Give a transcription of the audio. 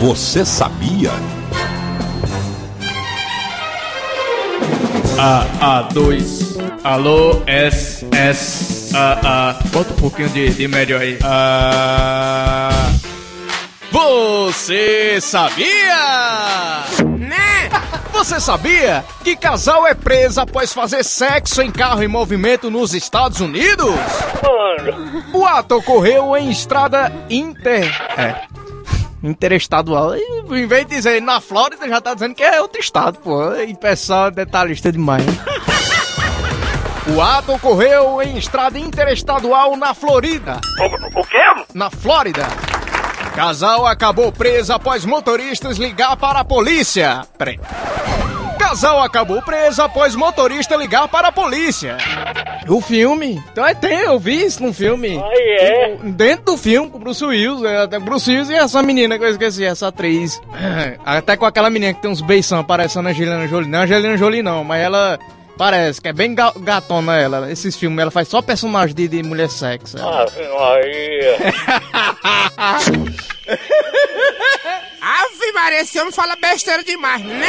Você sabia? A, A2. Alô, S, S, A, A. Bota um pouquinho de, de médio aí. A. Você sabia? Né? Você sabia que casal é preso após fazer sexo em carro em movimento nos Estados Unidos? O ato ocorreu em estrada inter... É. Interestadual. Em vez de dizer na Flórida, já tá dizendo que é outro estado, pô. E pessoal detalhista demais. O ato ocorreu em estrada interestadual na Florida. O, o quê? Na Flórida. Casal acabou preso após motoristas ligar para a polícia. Peraí. Casal acabou preso após motorista ligar para a polícia. O filme? Então é tem, eu vi isso num filme. Aí é. Dentro do filme, com o Bruce Willis, é, até Bruce Willis e essa menina que eu esqueci, essa atriz. Até com aquela menina que tem uns beição parecendo a Angelina Jolie. Não é a Angelina Jolie não, mas ela parece que é bem ga- gatona ela. Esses filmes, ela faz só personagem de, de mulher sexy. Ah, Maria. Ave Maria, esse homem fala besteira demais, né?